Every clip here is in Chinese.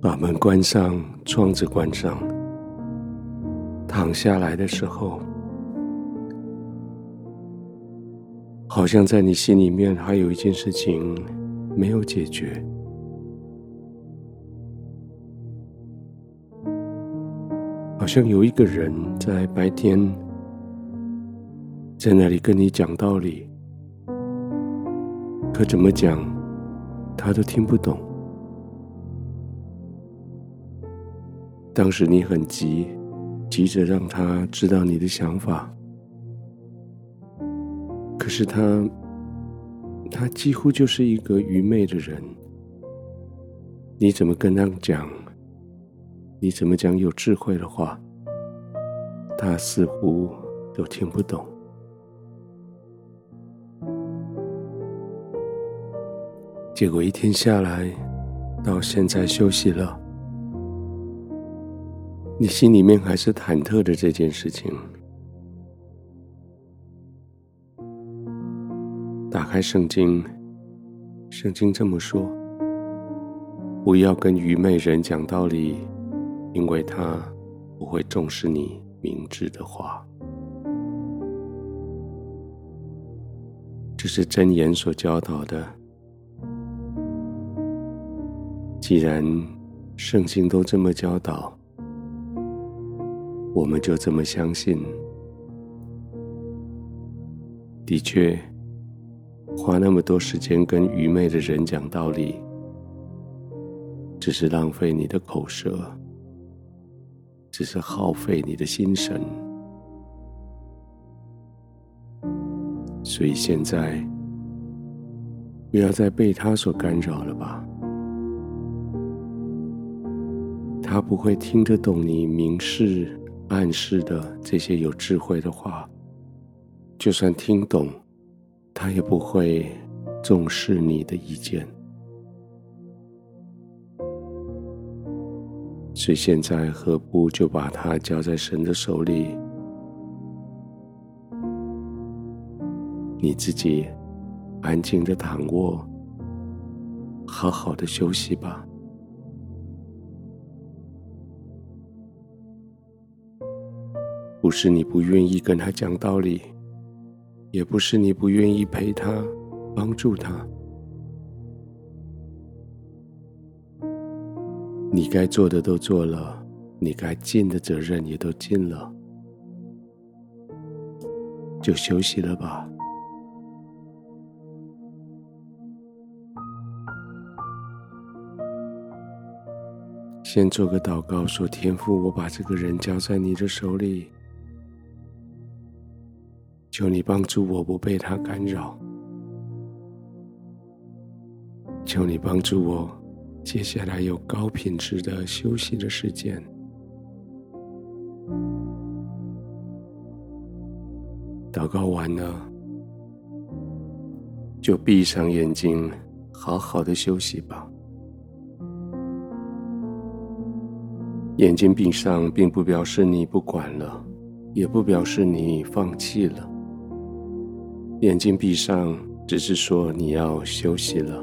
把门关上，窗子关上，躺下来的时候，好像在你心里面还有一件事情没有解决，好像有一个人在白天在那里跟你讲道理，可怎么讲他都听不懂。当时你很急，急着让他知道你的想法，可是他，他几乎就是一个愚昧的人。你怎么跟他讲？你怎么讲有智慧的话？他似乎都听不懂。结果一天下来，到现在休息了。你心里面还是忐忑的这件事情。打开圣经，圣经这么说：不要跟愚昧人讲道理，因为他不会重视你明智的话。这是真言所教导的。既然圣经都这么教导，我们就这么相信。的确，花那么多时间跟愚昧的人讲道理，只是浪费你的口舌，只是耗费你的心神。所以现在，不要再被他所干扰了吧。他不会听得懂你明示。暗示的这些有智慧的话，就算听懂，他也不会重视你的意见。所以现在何不就把它交在神的手里？你自己安静的躺卧，好好的休息吧。不是你不愿意跟他讲道理，也不是你不愿意陪他、帮助他。你该做的都做了，你该尽的责任也都尽了，就休息了吧。先做个祷告，说：“天父，我把这个人交在你的手里。”求你帮助我不被他干扰，求你帮助我，接下来有高品质的休息的时间。祷告完了，就闭上眼睛，好好的休息吧。眼睛闭上，并不表示你不管了，也不表示你放弃了。眼睛闭上，只是说你要休息了。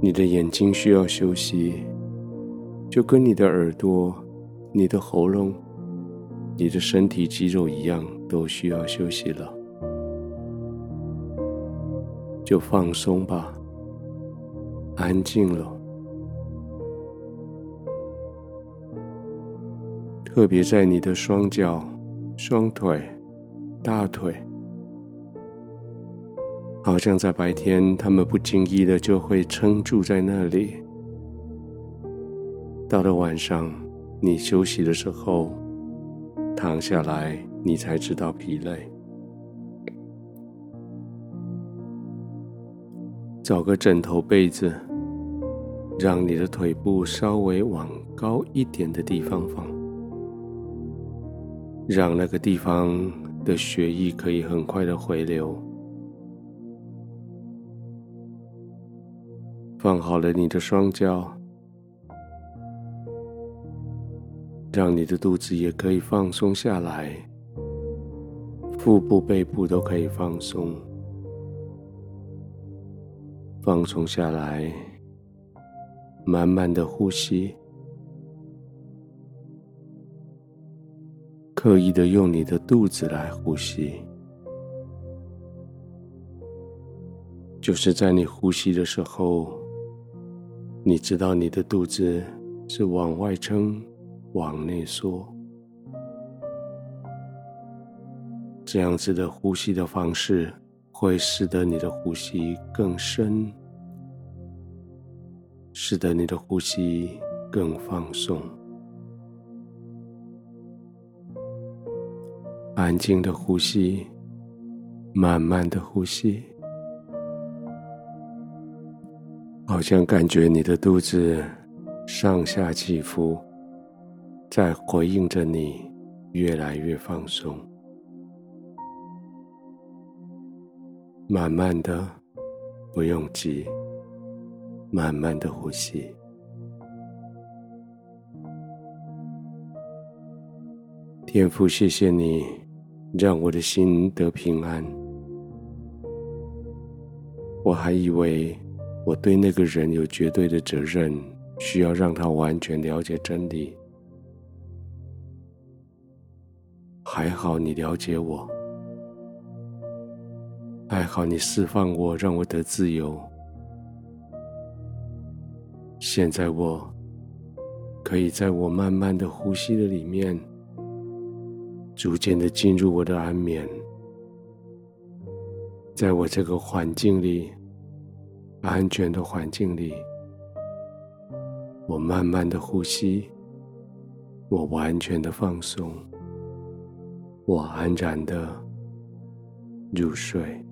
你的眼睛需要休息，就跟你的耳朵、你的喉咙、你的身体肌肉一样，都需要休息了。就放松吧，安静了。特别在你的双脚、双腿。大腿，好像在白天，他们不经意的就会撑住在那里。到了晚上，你休息的时候，躺下来，你才知道疲累。找个枕头、被子，让你的腿部稍微往高一点的地方放，让那个地方。的血液可以很快的回流。放好了你的双脚，让你的肚子也可以放松下来，腹部、背部都可以放松，放松下来，慢慢的呼吸，刻意的用你的肚子来呼吸，就是在你呼吸的时候，你知道你的肚子是往外撑、往内缩，这样子的呼吸的方式会使得你的呼吸更深。使得你的呼吸更放松，安静的呼吸，慢慢的呼吸，好像感觉你的肚子上下起伏，在回应着你越来越放松，慢慢的，不用急。慢慢的呼吸，天父，谢谢你让我的心得平安。我还以为我对那个人有绝对的责任，需要让他完全了解真理。还好你了解我，还好你释放我，让我得自由。现在我可以在我慢慢的呼吸的里面，逐渐的进入我的安眠，在我这个环境里，安全的环境里，我慢慢的呼吸，我完全的放松，我安然的入睡。